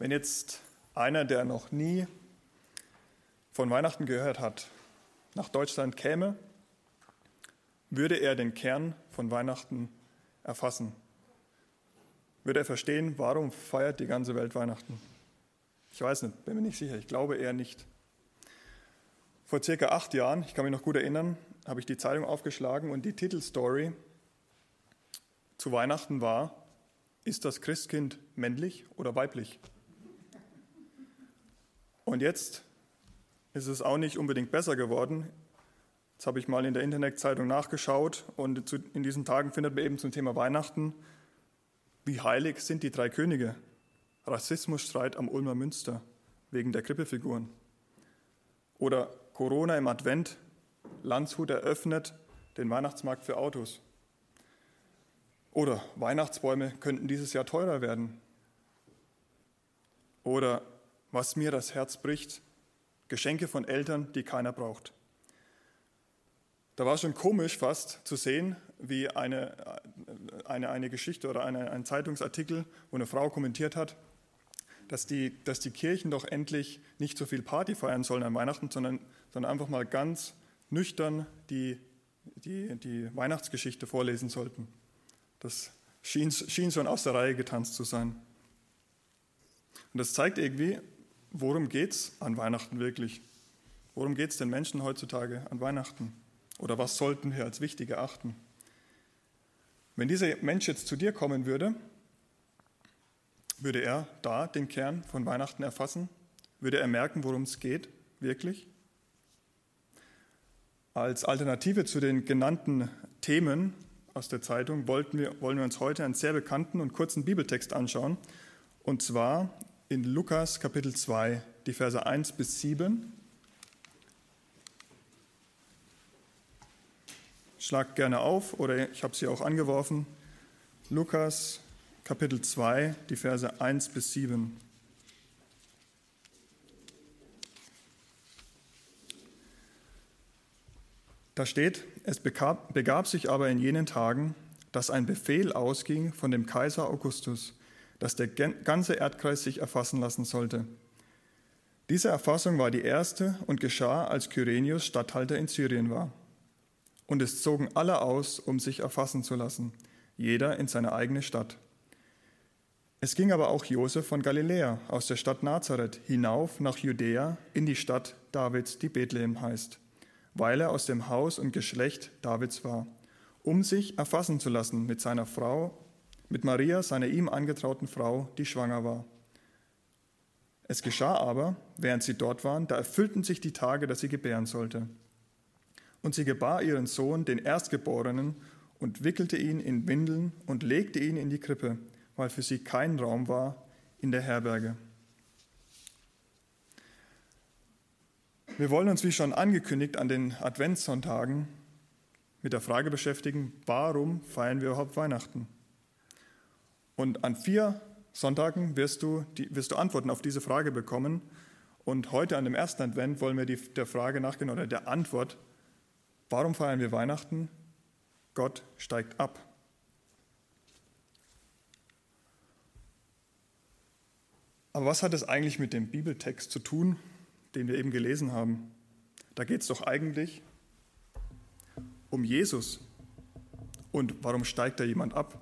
Wenn jetzt einer, der noch nie von Weihnachten gehört hat, nach Deutschland käme, würde er den Kern von Weihnachten erfassen? Würde er verstehen, warum feiert die ganze Welt Weihnachten? Ich weiß nicht, bin mir nicht sicher. Ich glaube eher nicht. Vor circa acht Jahren, ich kann mich noch gut erinnern, habe ich die Zeitung aufgeschlagen und die Titelstory zu Weihnachten war, ist das Christkind männlich oder weiblich? Und jetzt ist es auch nicht unbedingt besser geworden. Jetzt habe ich mal in der Internetzeitung nachgeschaut und in diesen Tagen findet man eben zum Thema Weihnachten, wie heilig sind die drei Könige? Rassismusstreit am Ulmer Münster wegen der Krippefiguren. Oder Corona im Advent, Landshut eröffnet den Weihnachtsmarkt für Autos. Oder Weihnachtsbäume könnten dieses Jahr teurer werden. Oder was mir das Herz bricht, Geschenke von Eltern, die keiner braucht. Da war schon komisch fast zu sehen, wie eine, eine, eine Geschichte oder eine, ein Zeitungsartikel, wo eine Frau kommentiert hat, dass die, dass die Kirchen doch endlich nicht so viel Party feiern sollen an Weihnachten, sondern, sondern einfach mal ganz nüchtern die, die, die Weihnachtsgeschichte vorlesen sollten. Das schien, schien schon aus der Reihe getanzt zu sein. Und das zeigt irgendwie, worum geht es an Weihnachten wirklich? Worum geht es den Menschen heutzutage an Weihnachten? Oder was sollten wir als wichtig erachten? Wenn dieser Mensch jetzt zu dir kommen würde, würde er da den Kern von Weihnachten erfassen? Würde er merken, worum es geht, wirklich? Als Alternative zu den genannten Themen aus der Zeitung wollten wir, wollen wir uns heute einen sehr bekannten und kurzen Bibeltext anschauen. Und zwar in Lukas Kapitel 2, die Verse 1 bis 7. Schlag gerne auf oder ich habe sie auch angeworfen. Lukas Kapitel 2, die Verse 1 bis 7. Da steht, es begab, begab sich aber in jenen Tagen, dass ein Befehl ausging von dem Kaiser Augustus, dass der ganze Erdkreis sich erfassen lassen sollte. Diese Erfassung war die erste und geschah, als Kyrenius Statthalter in Syrien war. Und es zogen alle aus, um sich erfassen zu lassen, jeder in seine eigene Stadt. Es ging aber auch Josef von Galiläa aus der Stadt Nazareth hinauf nach Judäa in die Stadt Davids, die Bethlehem heißt weil er aus dem Haus und Geschlecht Davids war, um sich erfassen zu lassen mit seiner Frau, mit Maria, seiner ihm angetrauten Frau, die schwanger war. Es geschah aber, während sie dort waren, da erfüllten sich die Tage, dass sie gebären sollte. Und sie gebar ihren Sohn, den Erstgeborenen, und wickelte ihn in Windeln und legte ihn in die Krippe, weil für sie kein Raum war in der Herberge. Wir wollen uns, wie schon angekündigt, an den Adventssonntagen mit der Frage beschäftigen, warum feiern wir überhaupt Weihnachten? Und an vier Sonntagen wirst du, die, wirst du Antworten auf diese Frage bekommen. Und heute an dem ersten Advent wollen wir die, der Frage nachgehen oder der Antwort, warum feiern wir Weihnachten? Gott steigt ab. Aber was hat es eigentlich mit dem Bibeltext zu tun, den wir eben gelesen haben, da geht es doch eigentlich um Jesus. Und warum steigt da jemand ab?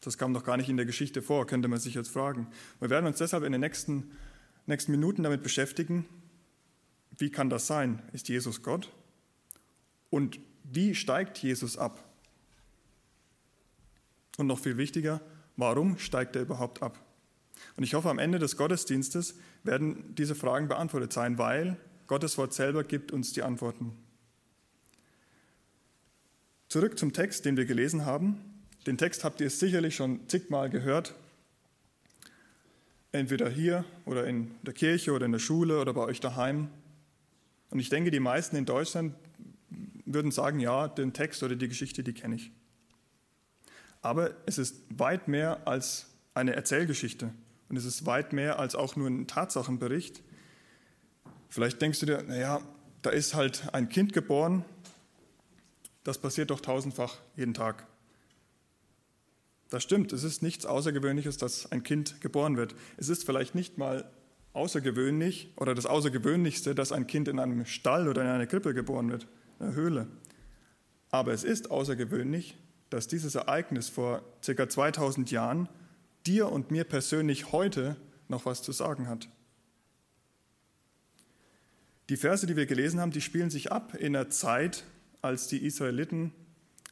Das kam doch gar nicht in der Geschichte vor, könnte man sich jetzt fragen. Wir werden uns deshalb in den nächsten, nächsten Minuten damit beschäftigen, wie kann das sein? Ist Jesus Gott? Und wie steigt Jesus ab? Und noch viel wichtiger, warum steigt er überhaupt ab? Und ich hoffe, am Ende des Gottesdienstes werden diese Fragen beantwortet sein, weil Gottes Wort selber gibt uns die Antworten. Zurück zum Text, den wir gelesen haben. Den Text habt ihr sicherlich schon zigmal gehört. Entweder hier oder in der Kirche oder in der Schule oder bei euch daheim. Und ich denke, die meisten in Deutschland würden sagen, ja, den Text oder die Geschichte, die kenne ich. Aber es ist weit mehr als eine Erzählgeschichte. Und es ist weit mehr als auch nur ein Tatsachenbericht. Vielleicht denkst du dir, naja, da ist halt ein Kind geboren, das passiert doch tausendfach jeden Tag. Das stimmt, es ist nichts Außergewöhnliches, dass ein Kind geboren wird. Es ist vielleicht nicht mal außergewöhnlich oder das Außergewöhnlichste, dass ein Kind in einem Stall oder in einer Krippe geboren wird, in einer Höhle. Aber es ist außergewöhnlich, dass dieses Ereignis vor ca. 2000 Jahren dir und mir persönlich heute noch was zu sagen hat. Die Verse, die wir gelesen haben, die spielen sich ab in der Zeit, als die Israeliten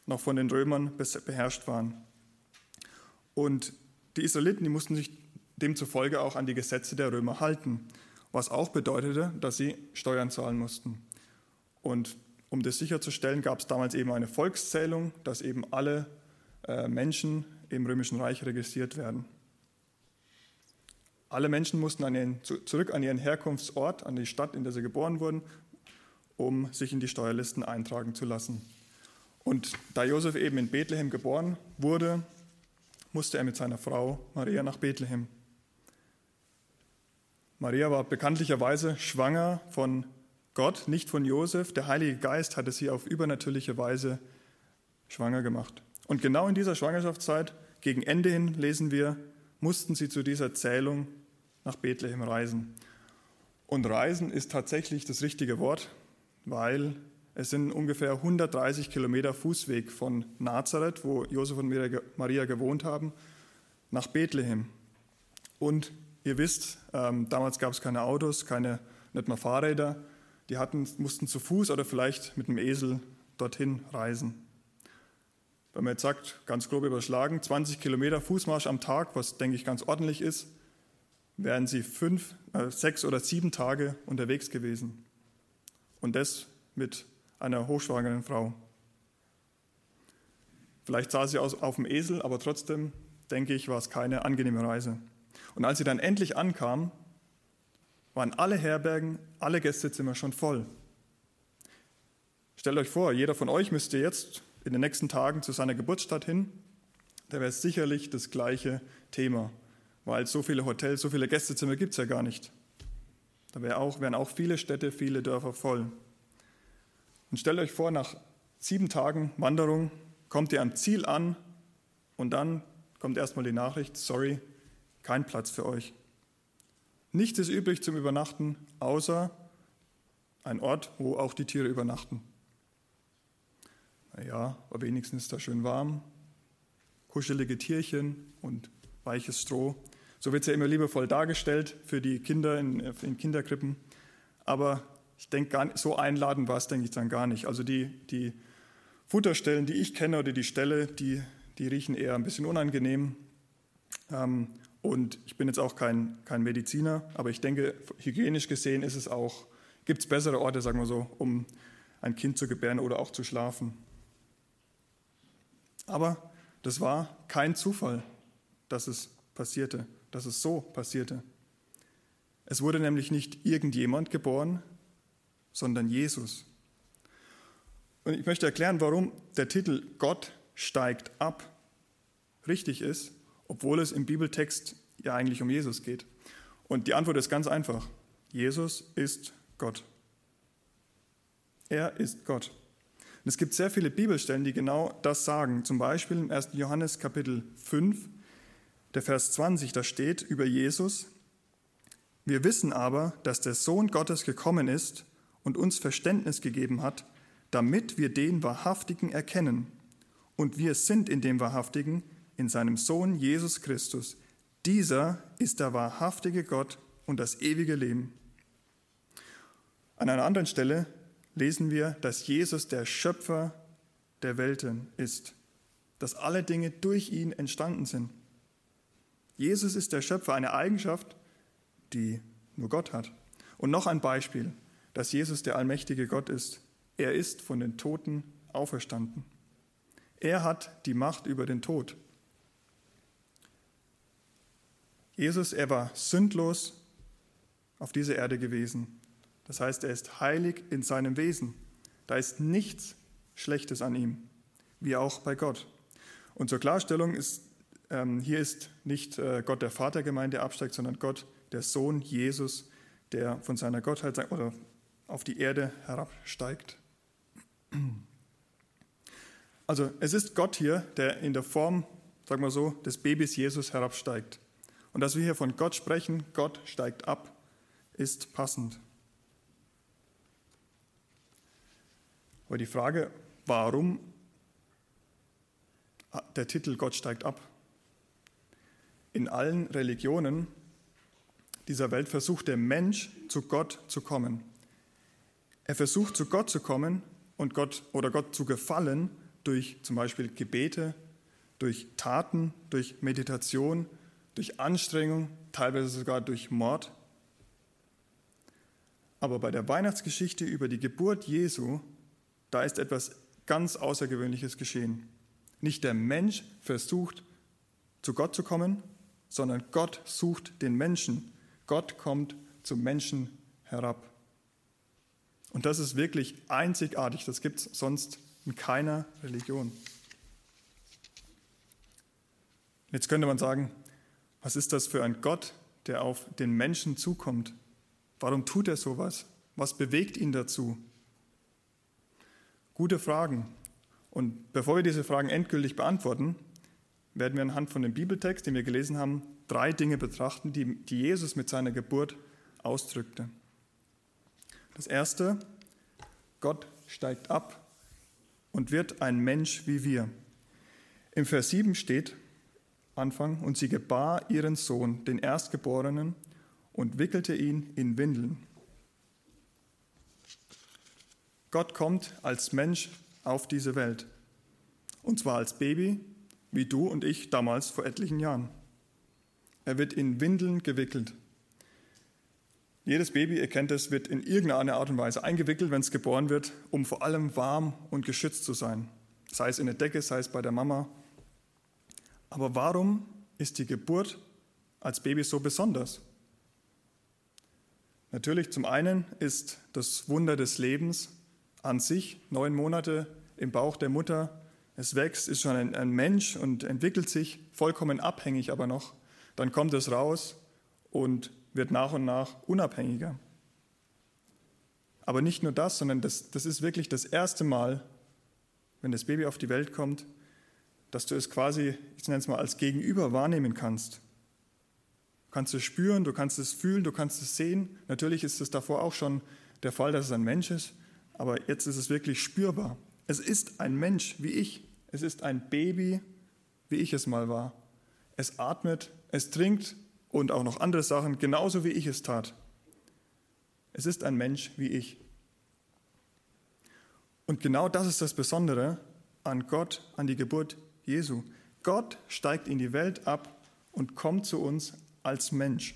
noch von den Römern beherrscht waren. Und die Israeliten, die mussten sich demzufolge auch an die Gesetze der Römer halten, was auch bedeutete, dass sie Steuern zahlen mussten. Und um das sicherzustellen, gab es damals eben eine Volkszählung, dass eben alle äh, Menschen im Römischen Reich registriert werden. Alle Menschen mussten an ihren, zurück an ihren Herkunftsort, an die Stadt, in der sie geboren wurden, um sich in die Steuerlisten eintragen zu lassen. Und da Josef eben in Bethlehem geboren wurde, musste er mit seiner Frau Maria nach Bethlehem. Maria war bekanntlicherweise schwanger von Gott, nicht von Josef. Der Heilige Geist hatte sie auf übernatürliche Weise schwanger gemacht. Und genau in dieser Schwangerschaftszeit, gegen Ende hin, lesen wir, mussten sie zu dieser Zählung nach Bethlehem reisen. Und reisen ist tatsächlich das richtige Wort, weil es sind ungefähr 130 Kilometer Fußweg von Nazareth, wo Josef und Maria gewohnt haben, nach Bethlehem. Und Ihr wisst, ähm, damals gab es keine Autos, keine, nicht mal Fahrräder. Die hatten, mussten zu Fuß oder vielleicht mit einem Esel dorthin reisen. Wenn man jetzt sagt, ganz grob überschlagen, 20 Kilometer Fußmarsch am Tag, was denke ich ganz ordentlich ist, wären sie fünf, äh, sechs oder sieben Tage unterwegs gewesen. Und das mit einer hochschwangeren Frau. Vielleicht saß sie auf dem Esel, aber trotzdem, denke ich, war es keine angenehme Reise. Und als sie dann endlich ankam, waren alle Herbergen, alle Gästezimmer schon voll. Stellt euch vor, jeder von euch müsste jetzt in den nächsten Tagen zu seiner Geburtsstadt hin. Da wäre es sicherlich das gleiche Thema, weil so viele Hotels, so viele Gästezimmer gibt es ja gar nicht. Da wär auch, wären auch viele Städte, viele Dörfer voll. Und stellt euch vor, nach sieben Tagen Wanderung kommt ihr am Ziel an und dann kommt erstmal die Nachricht, sorry, kein Platz für euch. Nichts ist übrig zum Übernachten, außer ein Ort, wo auch die Tiere übernachten. Naja, aber wenigstens ist da schön warm, kuschelige Tierchen und weiches Stroh. So wird es ja immer liebevoll dargestellt für die Kinder in, in Kinderkrippen. Aber ich denke, so einladen war es, denke ich, dann gar nicht. Also die, die Futterstellen, die ich kenne oder die Ställe, die, die riechen eher ein bisschen unangenehm. Ähm, und ich bin jetzt auch kein, kein Mediziner, aber ich denke, hygienisch gesehen ist es auch, gibt es bessere Orte, sagen wir so, um ein Kind zu gebären oder auch zu schlafen. Aber das war kein Zufall, dass es passierte, dass es so passierte. Es wurde nämlich nicht irgendjemand geboren, sondern Jesus. Und ich möchte erklären, warum der Titel Gott steigt ab richtig ist obwohl es im Bibeltext ja eigentlich um Jesus geht. Und die Antwort ist ganz einfach. Jesus ist Gott. Er ist Gott. Und es gibt sehr viele Bibelstellen, die genau das sagen. Zum Beispiel im 1. Johannes Kapitel 5, der Vers 20, da steht über Jesus, wir wissen aber, dass der Sohn Gottes gekommen ist und uns Verständnis gegeben hat, damit wir den Wahrhaftigen erkennen. Und wir sind in dem Wahrhaftigen, in seinem Sohn Jesus Christus. Dieser ist der wahrhaftige Gott und das ewige Leben. An einer anderen Stelle lesen wir, dass Jesus der Schöpfer der Welten ist, dass alle Dinge durch ihn entstanden sind. Jesus ist der Schöpfer, eine Eigenschaft, die nur Gott hat. Und noch ein Beispiel, dass Jesus der allmächtige Gott ist. Er ist von den Toten auferstanden. Er hat die Macht über den Tod. Jesus, er war sündlos auf dieser Erde gewesen. Das heißt, er ist heilig in seinem Wesen. Da ist nichts Schlechtes an ihm, wie auch bei Gott. Und zur Klarstellung ist, ähm, hier ist nicht äh, Gott der Vater gemeint, der absteigt, sondern Gott der Sohn Jesus, der von seiner Gottheit oder auf die Erde herabsteigt. Also es ist Gott hier, der in der Form sagen wir so, des Babys Jesus herabsteigt. Und dass wir hier von Gott sprechen, Gott steigt ab, ist passend. Aber die Frage, warum der Titel Gott steigt ab? In allen Religionen dieser Welt versucht der Mensch zu Gott zu kommen. Er versucht zu Gott zu kommen und Gott oder Gott zu gefallen durch zum Beispiel Gebete, durch Taten, durch Meditation, durch Anstrengung, teilweise sogar durch Mord. Aber bei der Weihnachtsgeschichte über die Geburt Jesu, da ist etwas ganz Außergewöhnliches geschehen. Nicht der Mensch versucht zu Gott zu kommen, sondern Gott sucht den Menschen Gott kommt zum Menschen herab. Und das ist wirklich einzigartig, das gibt es sonst in keiner Religion. Jetzt könnte man sagen, was ist das für ein Gott, der auf den Menschen zukommt? Warum tut er sowas? Was bewegt ihn dazu? Gute Fragen. Und bevor wir diese Fragen endgültig beantworten, werden wir anhand von dem Bibeltext, den wir gelesen haben, drei Dinge betrachten, die, die Jesus mit seiner Geburt ausdrückte. Das erste, Gott steigt ab und wird ein Mensch wie wir. Im Vers 7 steht, Anfang, und sie gebar ihren Sohn, den Erstgeborenen, und wickelte ihn in Windeln. Gott kommt als Mensch auf diese Welt. Und zwar als Baby, wie du und ich damals vor etlichen Jahren. Er wird in Windeln gewickelt. Jedes Baby, ihr kennt es, wird in irgendeiner Art und Weise eingewickelt, wenn es geboren wird, um vor allem warm und geschützt zu sein. Sei es in der Decke, sei es bei der Mama. Aber warum ist die Geburt als Baby so besonders? Natürlich, zum einen ist das Wunder des Lebens an sich, neun Monate im Bauch der Mutter, es wächst, ist schon ein, ein Mensch und entwickelt sich, vollkommen abhängig aber noch dann kommt es raus und wird nach und nach unabhängiger. Aber nicht nur das, sondern das, das ist wirklich das erste Mal, wenn das Baby auf die Welt kommt, dass du es quasi, ich nenne es mal, als Gegenüber wahrnehmen kannst. Du kannst es spüren, du kannst es fühlen, du kannst es sehen. Natürlich ist es davor auch schon der Fall, dass es ein Mensch ist, aber jetzt ist es wirklich spürbar. Es ist ein Mensch wie ich. Es ist ein Baby, wie ich es mal war. Es atmet, es trinkt und auch noch andere Sachen, genauso wie ich es tat. Es ist ein Mensch wie ich. Und genau das ist das Besondere an Gott, an die Geburt Jesu. Gott steigt in die Welt ab und kommt zu uns als Mensch.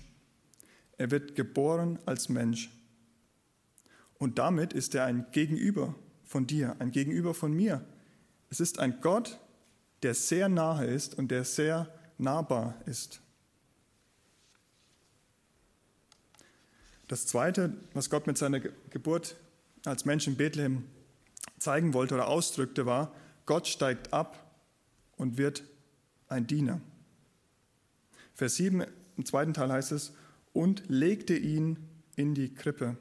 Er wird geboren als Mensch. Und damit ist er ein Gegenüber von dir, ein Gegenüber von mir. Es ist ein Gott, der sehr nahe ist und der sehr nahbar ist. Das Zweite, was Gott mit seiner Geburt als Mensch in Bethlehem zeigen wollte oder ausdrückte, war, Gott steigt ab und wird ein Diener. Vers 7 im zweiten Teil heißt es, und legte ihn in die Krippe.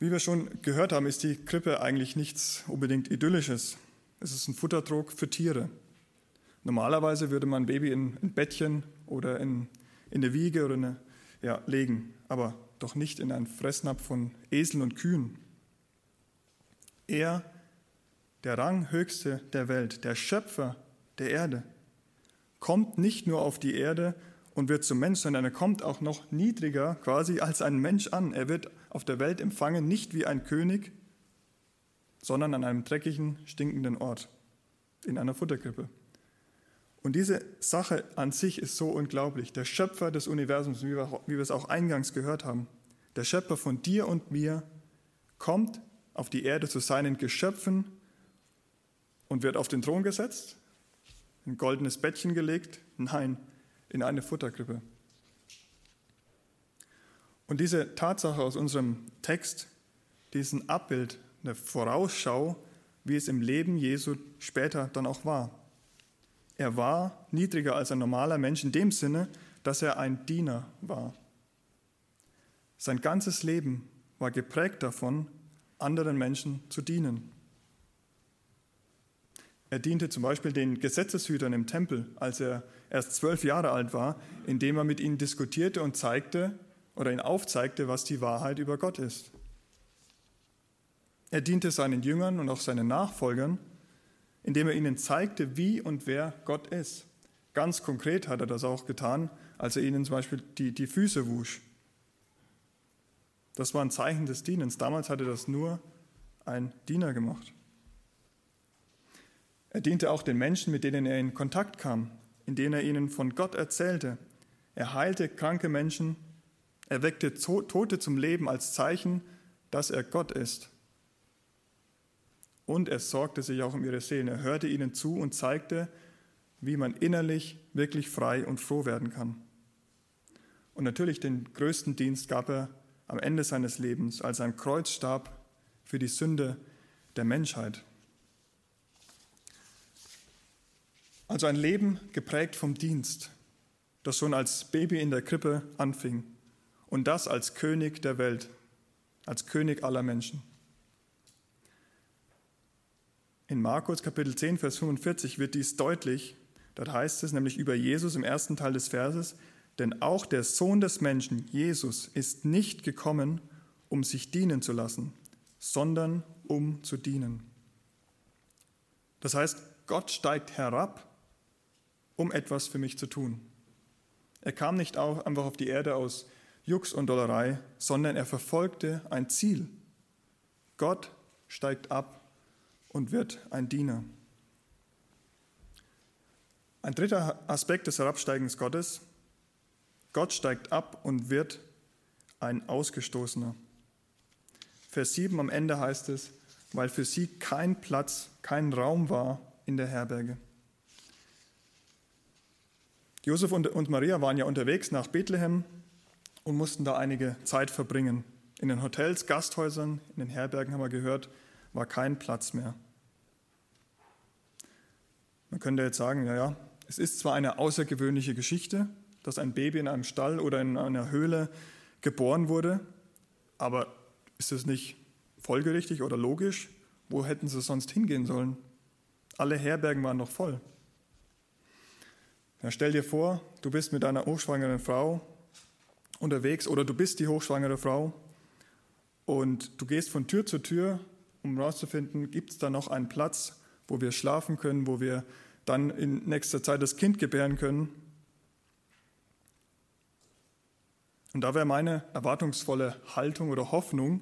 Wie wir schon gehört haben, ist die Krippe eigentlich nichts unbedingt Idyllisches. Es ist ein Futtertrog für Tiere. Normalerweise würde man ein Baby in ein Bettchen oder in in der Wiege oder eine, ja, legen, aber doch nicht in einen Fressnapf von Eseln und Kühen. Er, der Ranghöchste der Welt, der Schöpfer der Erde, kommt nicht nur auf die Erde und wird zum Mensch, sondern er kommt auch noch niedriger quasi als ein Mensch an. Er wird auf der Welt empfangen, nicht wie ein König, sondern an einem dreckigen, stinkenden Ort, in einer Futterkrippe. Und diese Sache an sich ist so unglaublich. Der Schöpfer des Universums, wie wir es auch eingangs gehört haben, der Schöpfer von dir und mir, kommt auf die Erde zu seinen Geschöpfen und wird auf den Thron gesetzt, in ein goldenes Bettchen gelegt, nein, in eine Futterkrippe. Und diese Tatsache aus unserem Text, diesen Abbild, eine Vorausschau, wie es im Leben Jesu später dann auch war. Er war niedriger als ein normaler Mensch in dem Sinne, dass er ein Diener war. Sein ganzes Leben war geprägt davon, anderen Menschen zu dienen. Er diente zum Beispiel den Gesetzeshütern im Tempel, als er erst zwölf Jahre alt war, indem er mit ihnen diskutierte und zeigte oder ihnen aufzeigte, was die Wahrheit über Gott ist. Er diente seinen Jüngern und auch seinen Nachfolgern, indem er ihnen zeigte, wie und wer Gott ist. Ganz konkret hat er das auch getan, als er ihnen zum Beispiel die, die Füße wusch. Das war ein Zeichen des Dienens. Damals hatte das nur ein Diener gemacht. Er diente auch den Menschen, mit denen er in Kontakt kam, indem er ihnen von Gott erzählte. Er heilte kranke Menschen, er weckte Tote zum Leben als Zeichen, dass er Gott ist. Und er sorgte sich auch um ihre Seelen. Er hörte ihnen zu und zeigte, wie man innerlich wirklich frei und froh werden kann. Und natürlich den größten Dienst gab er am Ende seines Lebens, als er am Kreuz starb für die Sünde der Menschheit. Also ein Leben geprägt vom Dienst, das schon als Baby in der Krippe anfing und das als König der Welt, als König aller Menschen. In Markus Kapitel 10, Vers 45 wird dies deutlich. Dort heißt es nämlich über Jesus im ersten Teil des Verses, denn auch der Sohn des Menschen, Jesus, ist nicht gekommen, um sich dienen zu lassen, sondern um zu dienen. Das heißt, Gott steigt herab um etwas für mich zu tun. Er kam nicht auch einfach auf die Erde aus Jux und Dollerei, sondern er verfolgte ein Ziel. Gott steigt ab und wird ein Diener. Ein dritter Aspekt des Herabsteigens Gottes. Gott steigt ab und wird ein Ausgestoßener. Vers 7 am Ende heißt es, weil für sie kein Platz, kein Raum war in der Herberge. Josef und Maria waren ja unterwegs nach Bethlehem und mussten da einige Zeit verbringen. In den Hotels, Gasthäusern, in den Herbergen haben wir gehört, war kein Platz mehr. Man könnte jetzt sagen, ja, ja, es ist zwar eine außergewöhnliche Geschichte, dass ein Baby in einem Stall oder in einer Höhle geboren wurde, aber ist es nicht folgerichtig oder logisch? Wo hätten sie sonst hingehen sollen? Alle Herbergen waren noch voll. Ja, stell dir vor, du bist mit einer hochschwangeren Frau unterwegs oder du bist die hochschwangere Frau und du gehst von Tür zu Tür, um herauszufinden, gibt es da noch einen Platz, wo wir schlafen können, wo wir dann in nächster Zeit das Kind gebären können. Und da wäre meine erwartungsvolle Haltung oder Hoffnung,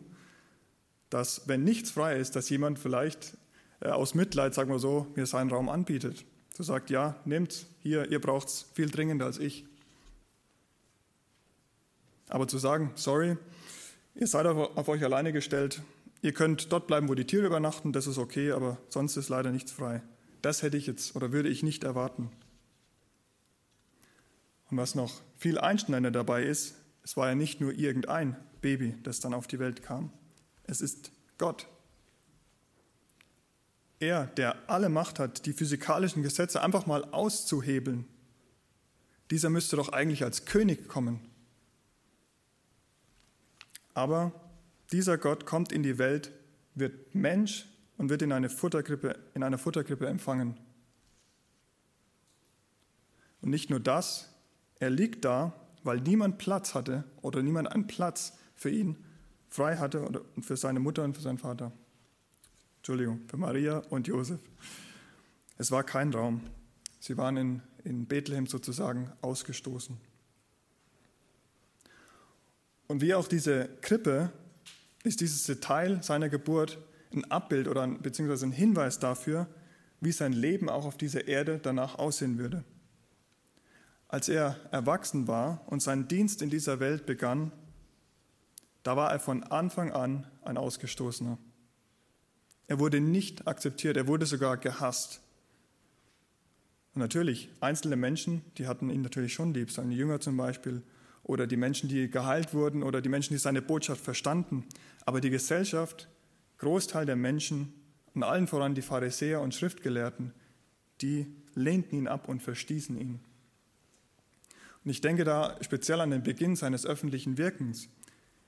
dass wenn nichts frei ist, dass jemand vielleicht äh, aus Mitleid, sagen wir so, mir seinen Raum anbietet. So sagt, ja, nehmt hier, ihr braucht es viel dringender als ich. Aber zu sagen, sorry, ihr seid auf euch alleine gestellt, ihr könnt dort bleiben, wo die Tiere übernachten, das ist okay, aber sonst ist leider nichts frei. Das hätte ich jetzt oder würde ich nicht erwarten. Und was noch viel einschneidender dabei ist, es war ja nicht nur irgendein Baby, das dann auf die Welt kam. Es ist Gott, er, der alle Macht hat, die physikalischen Gesetze einfach mal auszuhebeln, dieser müsste doch eigentlich als König kommen. Aber dieser Gott kommt in die Welt, wird Mensch und wird in, eine Futterkrippe, in einer Futterkrippe empfangen. Und nicht nur das, er liegt da, weil niemand Platz hatte oder niemand einen Platz für ihn frei hatte oder für seine Mutter und für seinen Vater. Entschuldigung, für Maria und Josef. Es war kein Raum. Sie waren in, in Bethlehem sozusagen ausgestoßen. Und wie auch diese Krippe ist dieses Detail seiner Geburt ein Abbild oder ein, beziehungsweise ein Hinweis dafür, wie sein Leben auch auf dieser Erde danach aussehen würde. Als er erwachsen war und seinen Dienst in dieser Welt begann, da war er von Anfang an ein Ausgestoßener. Er wurde nicht akzeptiert, er wurde sogar gehasst. Und natürlich, einzelne Menschen, die hatten ihn natürlich schon lieb, seine Jünger zum Beispiel, oder die Menschen, die geheilt wurden, oder die Menschen, die seine Botschaft verstanden. Aber die Gesellschaft, Großteil der Menschen und allen voran die Pharisäer und Schriftgelehrten, die lehnten ihn ab und verstießen ihn. Und ich denke da speziell an den Beginn seines öffentlichen Wirkens.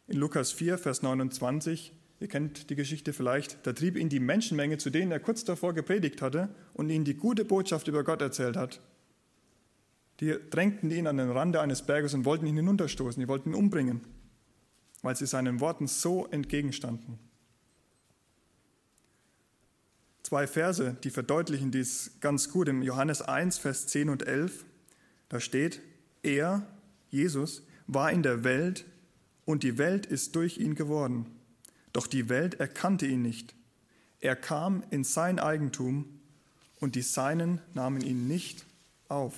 In Lukas 4, Vers 29 Ihr kennt die Geschichte vielleicht. Da trieb ihn die Menschenmenge, zu denen er kurz davor gepredigt hatte und ihnen die gute Botschaft über Gott erzählt hat. Die drängten ihn an den Rande eines Berges und wollten ihn hinunterstoßen. Die wollten ihn umbringen, weil sie seinen Worten so entgegenstanden. Zwei Verse, die verdeutlichen dies ganz gut. Im Johannes 1, Vers 10 und 11, da steht, er, Jesus, war in der Welt und die Welt ist durch ihn geworden. Doch die Welt erkannte ihn nicht. Er kam in sein Eigentum und die Seinen nahmen ihn nicht auf.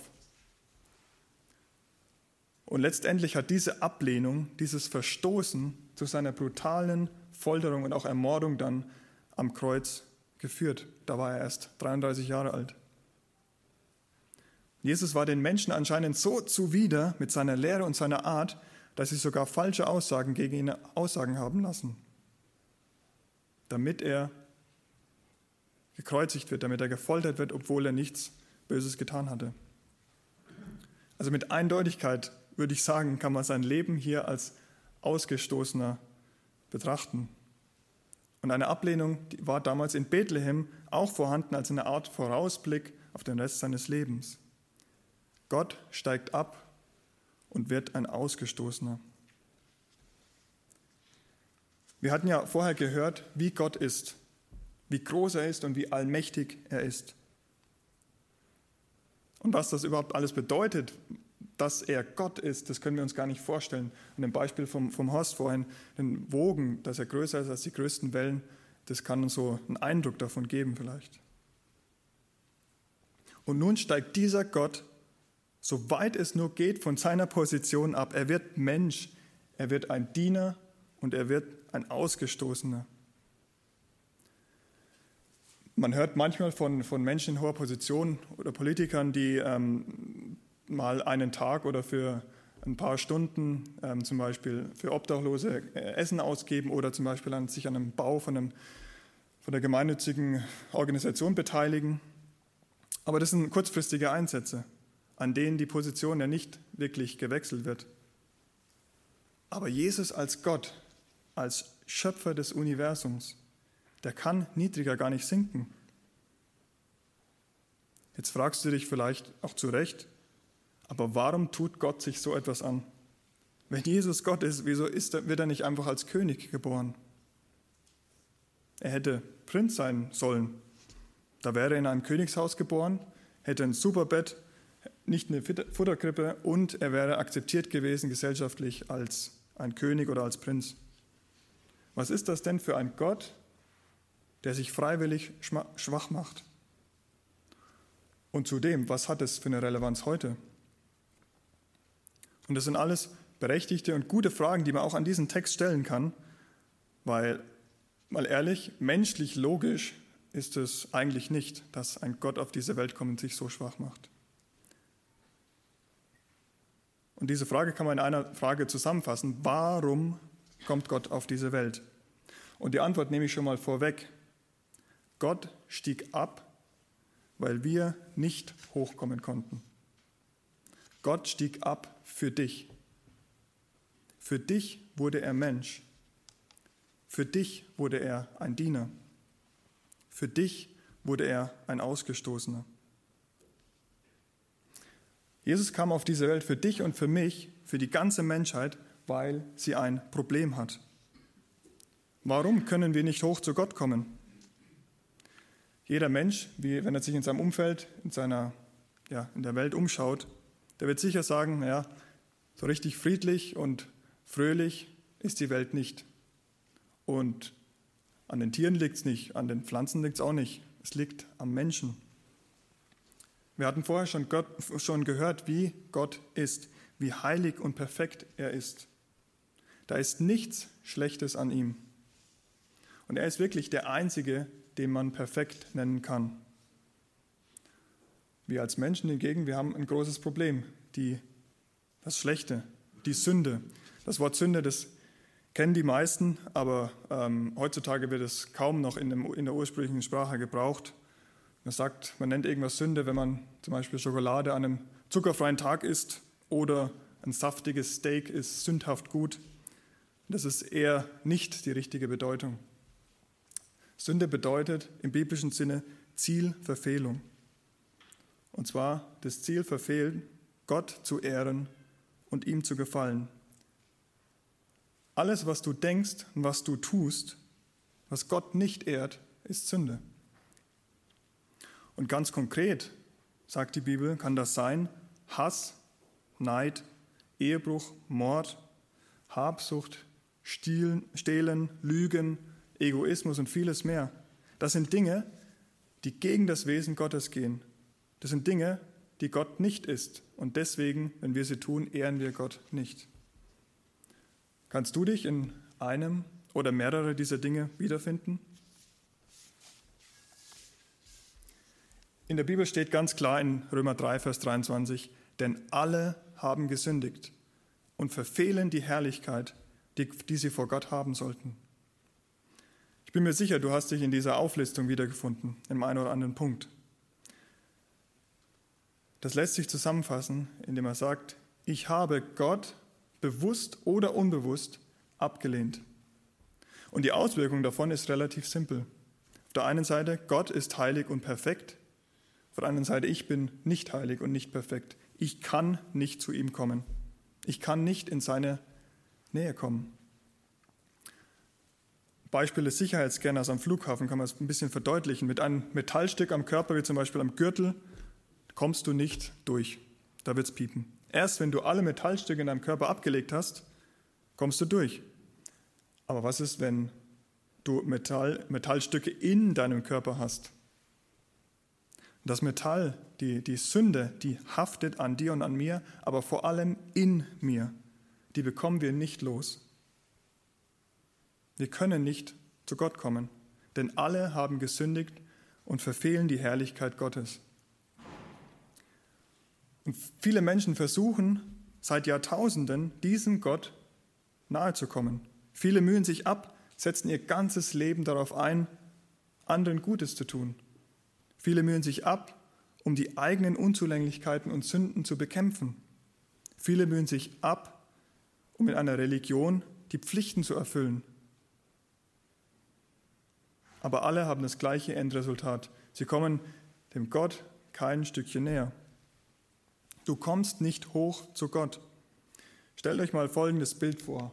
Und letztendlich hat diese Ablehnung, dieses Verstoßen zu seiner brutalen Folterung und auch Ermordung dann am Kreuz geführt. Da war er erst 33 Jahre alt. Jesus war den Menschen anscheinend so zuwider mit seiner Lehre und seiner Art, dass sie sogar falsche Aussagen gegen ihn Aussagen haben lassen, damit er gekreuzigt wird, damit er gefoltert wird, obwohl er nichts Böses getan hatte. Also mit Eindeutigkeit würde ich sagen, kann man sein Leben hier als Ausgestoßener betrachten. Und eine Ablehnung war damals in Bethlehem auch vorhanden als eine Art Vorausblick auf den Rest seines Lebens. Gott steigt ab und wird ein Ausgestoßener. Wir hatten ja vorher gehört, wie Gott ist, wie groß er ist und wie allmächtig er ist. Und was das überhaupt alles bedeutet, dass er Gott ist, das können wir uns gar nicht vorstellen. Und im Beispiel vom, vom Horst vorhin, den Wogen, dass er größer ist als die größten Wellen, das kann uns so einen Eindruck davon geben vielleicht. Und nun steigt dieser Gott, soweit es nur geht, von seiner Position ab. Er wird Mensch, er wird ein Diener und er wird ein Ausgestoßener. Man hört manchmal von, von Menschen in hoher Position oder Politikern, die ähm, mal einen Tag oder für ein paar Stunden ähm, zum Beispiel für Obdachlose äh, Essen ausgeben oder zum Beispiel an, sich an einem Bau von, einem, von der gemeinnützigen Organisation beteiligen. Aber das sind kurzfristige Einsätze, an denen die Position ja nicht wirklich gewechselt wird. Aber Jesus als Gott, als Schöpfer des Universums, der kann niedriger gar nicht sinken. Jetzt fragst du dich vielleicht auch zu Recht, aber warum tut Gott sich so etwas an? Wenn Jesus Gott ist, wieso ist er, wird er nicht einfach als König geboren? Er hätte Prinz sein sollen. Da wäre er in einem Königshaus geboren, hätte ein Superbett, nicht eine Futterkrippe und er wäre akzeptiert gewesen gesellschaftlich als ein König oder als Prinz. Was ist das denn für ein Gott, der sich freiwillig schwach macht? Und zudem, was hat es für eine Relevanz heute? Und das sind alles berechtigte und gute Fragen, die man auch an diesen Text stellen kann, weil, mal ehrlich, menschlich logisch ist es eigentlich nicht, dass ein Gott auf diese Welt kommt und sich so schwach macht. Und diese Frage kann man in einer Frage zusammenfassen. Warum kommt Gott auf diese Welt? Und die Antwort nehme ich schon mal vorweg. Gott stieg ab, weil wir nicht hochkommen konnten. Gott stieg ab für dich. Für dich wurde er Mensch. Für dich wurde er ein Diener. Für dich wurde er ein Ausgestoßener. Jesus kam auf diese Welt für dich und für mich, für die ganze Menschheit, weil sie ein Problem hat. Warum können wir nicht hoch zu Gott kommen? Jeder Mensch, wie wenn er sich in seinem Umfeld, in, seiner, ja, in der Welt umschaut, der wird sicher sagen, ja, so richtig friedlich und fröhlich ist die Welt nicht. Und an den Tieren liegt es nicht, an den Pflanzen liegt es auch nicht. Es liegt am Menschen. Wir hatten vorher schon, Gott, schon gehört, wie Gott ist, wie heilig und perfekt er ist. Da ist nichts Schlechtes an ihm. Und er ist wirklich der Einzige, den man perfekt nennen kann. Wir als Menschen hingegen, wir haben ein großes Problem, die, das Schlechte, die Sünde. Das Wort Sünde, das kennen die meisten, aber ähm, heutzutage wird es kaum noch in, dem, in der ursprünglichen Sprache gebraucht. Man sagt, man nennt irgendwas Sünde, wenn man zum Beispiel Schokolade an einem zuckerfreien Tag isst oder ein saftiges Steak ist sündhaft gut. Das ist eher nicht die richtige Bedeutung. Sünde bedeutet im biblischen Sinne Zielverfehlung. Und zwar das Ziel verfehlen, Gott zu ehren und ihm zu gefallen. Alles, was du denkst und was du tust, was Gott nicht ehrt, ist Sünde. Und ganz konkret, sagt die Bibel, kann das sein Hass, Neid, Ehebruch, Mord, Habsucht, Stehlen, Lügen, Egoismus und vieles mehr. Das sind Dinge, die gegen das Wesen Gottes gehen. Das sind Dinge, die Gott nicht ist. Und deswegen, wenn wir sie tun, ehren wir Gott nicht. Kannst du dich in einem oder mehrere dieser Dinge wiederfinden? In der Bibel steht ganz klar in Römer 3, Vers 23, denn alle haben gesündigt und verfehlen die Herrlichkeit, die, die sie vor Gott haben sollten. Ich bin mir sicher, du hast dich in dieser Auflistung wiedergefunden, im einen oder anderen Punkt. Das lässt sich zusammenfassen, indem er sagt, ich habe Gott bewusst oder unbewusst abgelehnt. Und die Auswirkung davon ist relativ simpel. Auf der einen Seite, Gott ist heilig und perfekt. Auf der anderen Seite, ich bin nicht heilig und nicht perfekt. Ich kann nicht zu ihm kommen. Ich kann nicht in seine Nähe kommen. Beispiel des Sicherheitsscanners am Flughafen kann man es ein bisschen verdeutlichen. Mit einem Metallstück am Körper, wie zum Beispiel am Gürtel, kommst du nicht durch. Da wird es piepen. Erst wenn du alle Metallstücke in deinem Körper abgelegt hast, kommst du durch. Aber was ist, wenn du Metall, Metallstücke in deinem Körper hast? Das Metall, die, die Sünde, die haftet an dir und an mir, aber vor allem in mir. Die bekommen wir nicht los. Wir können nicht zu Gott kommen, denn alle haben gesündigt und verfehlen die Herrlichkeit Gottes. Und viele Menschen versuchen seit Jahrtausenden, diesem Gott nahezukommen. Viele mühen sich ab, setzen ihr ganzes Leben darauf ein, anderen Gutes zu tun. Viele mühen sich ab, um die eigenen Unzulänglichkeiten und Sünden zu bekämpfen. Viele mühen sich ab, um in einer Religion die Pflichten zu erfüllen. Aber alle haben das gleiche Endresultat. Sie kommen dem Gott kein Stückchen näher. Du kommst nicht hoch zu Gott. Stellt euch mal folgendes Bild vor.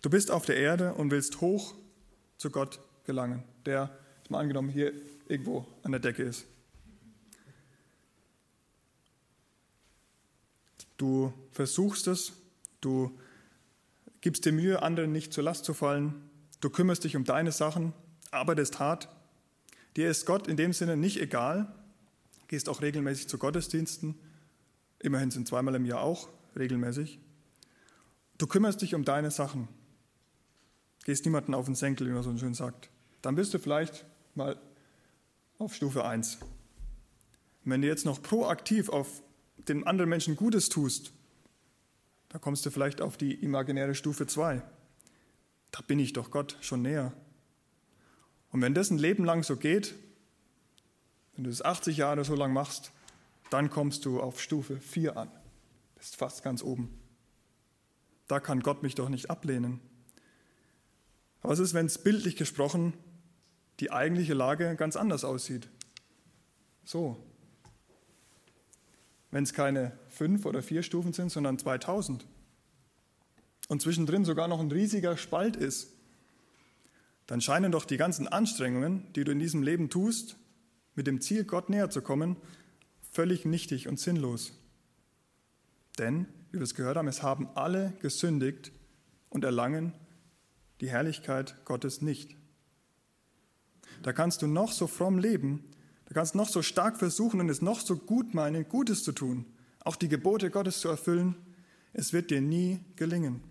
Du bist auf der Erde und willst hoch zu Gott gelangen, der, mal angenommen, hier irgendwo an der Decke ist. Du versuchst es, du gibst dir Mühe, anderen nicht zur Last zu fallen, du kümmerst dich um deine Sachen, arbeitest hart. Dir ist Gott in dem Sinne nicht egal, gehst auch regelmäßig zu Gottesdiensten, immerhin sind zweimal im Jahr auch regelmäßig. Du kümmerst dich um deine Sachen gehst niemanden auf den Senkel, wie man so schön sagt. Dann bist du vielleicht mal auf Stufe 1. wenn du jetzt noch proaktiv auf den anderen Menschen Gutes tust, da kommst du vielleicht auf die imaginäre Stufe 2. Da bin ich doch Gott schon näher. Und wenn das ein Leben lang so geht, wenn du das 80 Jahre so lang machst, dann kommst du auf Stufe 4 an. Das ist fast ganz oben. Da kann Gott mich doch nicht ablehnen. Was ist, wenn es bildlich gesprochen die eigentliche Lage ganz anders aussieht? So. Wenn es keine fünf oder vier Stufen sind, sondern 2000 und zwischendrin sogar noch ein riesiger Spalt ist, dann scheinen doch die ganzen Anstrengungen, die du in diesem Leben tust, mit dem Ziel, Gott näher zu kommen, völlig nichtig und sinnlos. Denn, wie wir es gehört haben, es haben alle gesündigt und erlangen die Herrlichkeit Gottes nicht. Da kannst du noch so fromm leben, da kannst du noch so stark versuchen und es noch so gut meinen, Gutes zu tun, auch die Gebote Gottes zu erfüllen, es wird dir nie gelingen.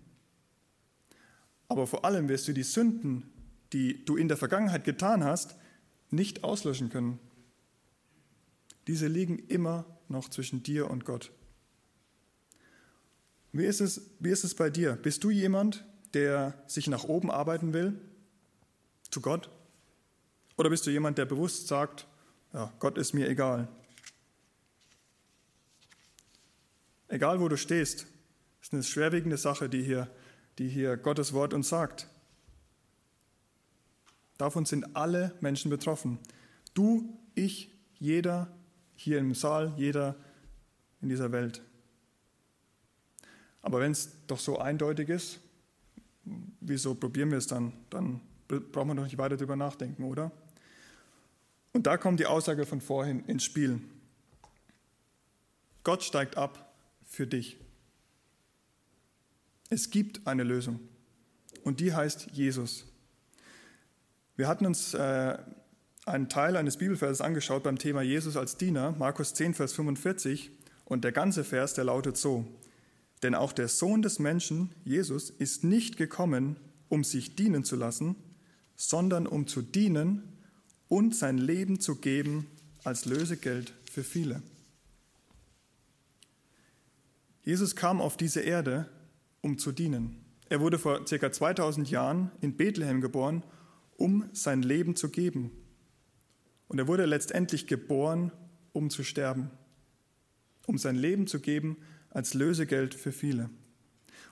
Aber vor allem wirst du die Sünden, die du in der Vergangenheit getan hast, nicht auslöschen können. Diese liegen immer noch zwischen dir und Gott. Wie ist es, wie ist es bei dir? Bist du jemand, der sich nach oben arbeiten will, zu Gott? Oder bist du jemand, der bewusst sagt, ja, Gott ist mir egal? Egal wo du stehst, ist eine schwerwiegende Sache, die hier, die hier Gottes Wort uns sagt. Davon sind alle Menschen betroffen. Du, ich, jeder hier im Saal, jeder in dieser Welt. Aber wenn es doch so eindeutig ist, wieso probieren wir es dann? Dann braucht man doch nicht weiter darüber nachdenken, oder? Und da kommt die Aussage von vorhin ins Spiel. Gott steigt ab für dich. Es gibt eine Lösung und die heißt Jesus. Wir hatten uns äh, einen Teil eines Bibelverses angeschaut beim Thema Jesus als Diener, Markus 10, Vers 45, und der ganze Vers, der lautet so, denn auch der Sohn des Menschen, Jesus, ist nicht gekommen, um sich dienen zu lassen, sondern um zu dienen und sein Leben zu geben als Lösegeld für viele. Jesus kam auf diese Erde, um zu dienen. Er wurde vor ca. 2000 Jahren in Bethlehem geboren, um sein Leben zu geben. Und er wurde letztendlich geboren, um zu sterben, um sein Leben zu geben als Lösegeld für viele.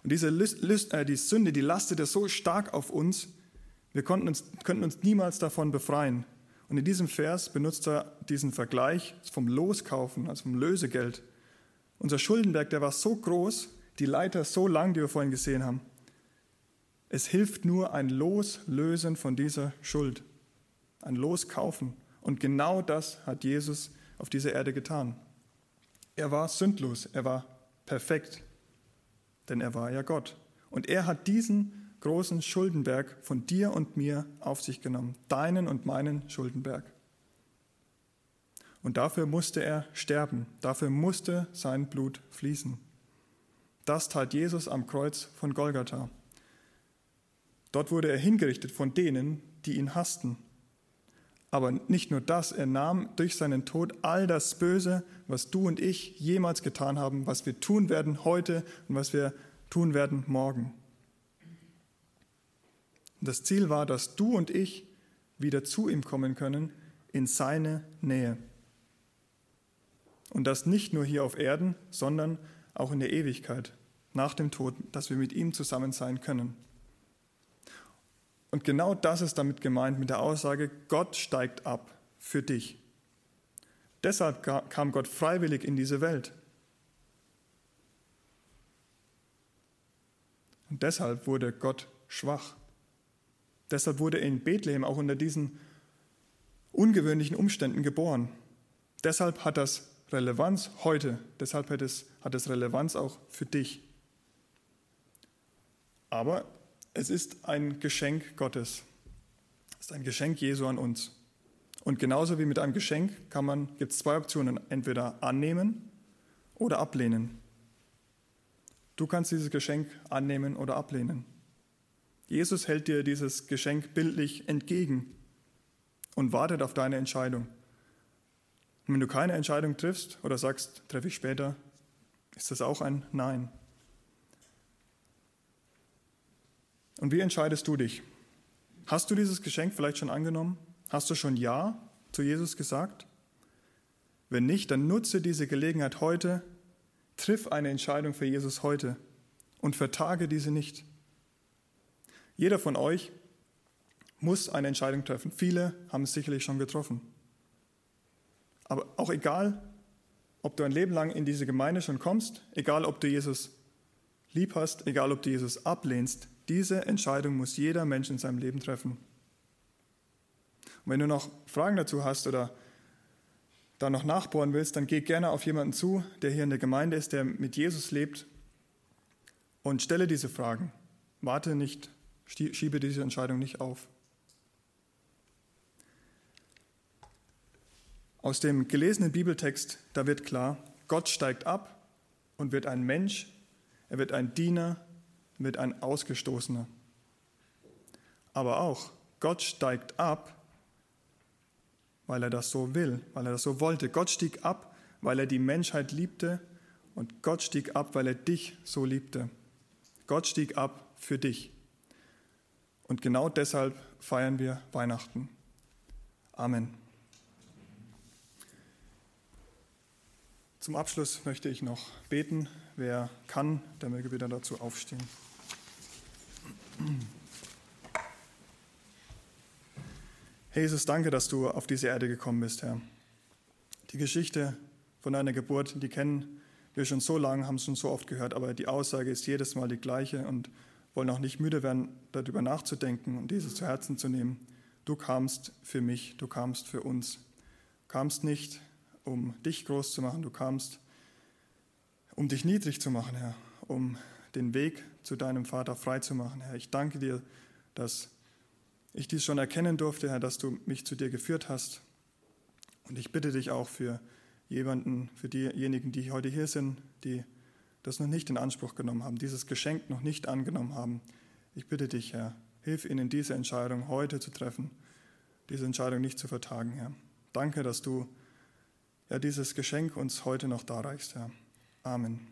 Und diese List, äh, die Sünde, die lastete so stark auf uns, wir konnten uns, könnten uns niemals davon befreien. Und in diesem Vers benutzt er diesen Vergleich vom Loskaufen, also vom Lösegeld. Unser Schuldenberg, der war so groß, die Leiter so lang, die wir vorhin gesehen haben. Es hilft nur ein Loslösen von dieser Schuld, ein Loskaufen. Und genau das hat Jesus auf dieser Erde getan. Er war sündlos, er war perfekt, denn er war ja Gott. Und er hat diesen großen Schuldenberg von dir und mir auf sich genommen, deinen und meinen Schuldenberg. Und dafür musste er sterben, dafür musste sein Blut fließen. Das tat Jesus am Kreuz von Golgatha. Dort wurde er hingerichtet von denen, die ihn hassten. Aber nicht nur das, er nahm durch seinen Tod all das Böse, was du und ich jemals getan haben, was wir tun werden heute und was wir tun werden morgen. Das Ziel war, dass du und ich wieder zu ihm kommen können, in seine Nähe. Und das nicht nur hier auf Erden, sondern auch in der Ewigkeit, nach dem Tod, dass wir mit ihm zusammen sein können. Und genau das ist damit gemeint mit der Aussage, Gott steigt ab für dich. Deshalb kam Gott freiwillig in diese Welt. Und deshalb wurde Gott schwach. Deshalb wurde er in Bethlehem auch unter diesen ungewöhnlichen Umständen geboren. Deshalb hat das Relevanz heute, deshalb hat es, hat es Relevanz auch für dich. Aber es ist ein Geschenk Gottes. Es ist ein Geschenk Jesu an uns. Und genauso wie mit einem Geschenk kann man, gibt es zwei Optionen, entweder annehmen oder ablehnen. Du kannst dieses Geschenk annehmen oder ablehnen. Jesus hält dir dieses Geschenk bildlich entgegen und wartet auf deine Entscheidung. Und wenn du keine Entscheidung triffst oder sagst, treffe ich später, ist das auch ein Nein. Und wie entscheidest du dich? Hast du dieses Geschenk vielleicht schon angenommen? Hast du schon Ja zu Jesus gesagt? Wenn nicht, dann nutze diese Gelegenheit heute, triff eine Entscheidung für Jesus heute und vertage diese nicht. Jeder von euch muss eine Entscheidung treffen. Viele haben es sicherlich schon getroffen. Aber auch egal, ob du ein Leben lang in diese Gemeinde schon kommst, egal ob du Jesus lieb hast, egal ob du Jesus ablehnst, diese Entscheidung muss jeder Mensch in seinem Leben treffen. Und wenn du noch Fragen dazu hast oder da noch nachbohren willst, dann geh gerne auf jemanden zu, der hier in der Gemeinde ist, der mit Jesus lebt und stelle diese Fragen. Warte nicht Schiebe diese Entscheidung nicht auf. Aus dem gelesenen Bibeltext, da wird klar, Gott steigt ab und wird ein Mensch, er wird ein Diener, wird ein Ausgestoßener. Aber auch, Gott steigt ab, weil er das so will, weil er das so wollte. Gott stieg ab, weil er die Menschheit liebte und Gott stieg ab, weil er dich so liebte. Gott stieg ab für dich. Und genau deshalb feiern wir Weihnachten. Amen. Zum Abschluss möchte ich noch beten. Wer kann, der möge wieder dazu aufstehen. Jesus, danke, dass du auf diese Erde gekommen bist, Herr. Die Geschichte von deiner Geburt, die kennen wir schon so lange, haben es schon so oft gehört, aber die Aussage ist jedes Mal die gleiche und wollen auch nicht müde werden, darüber nachzudenken und dieses zu Herzen zu nehmen. Du kamst für mich, du kamst für uns. Du kamst nicht, um dich groß zu machen, du kamst, um dich niedrig zu machen, Herr, um den Weg zu deinem Vater frei zu machen, Herr. Ich danke dir, dass ich dies schon erkennen durfte, Herr, dass du mich zu dir geführt hast. Und ich bitte dich auch für jemanden, für diejenigen, die heute hier sind, die das noch nicht in Anspruch genommen haben, dieses Geschenk noch nicht angenommen haben. Ich bitte dich, Herr, hilf ihnen, diese Entscheidung heute zu treffen, diese Entscheidung nicht zu vertagen, Herr. Danke, dass du ja, dieses Geschenk uns heute noch darreichst, Herr. Amen.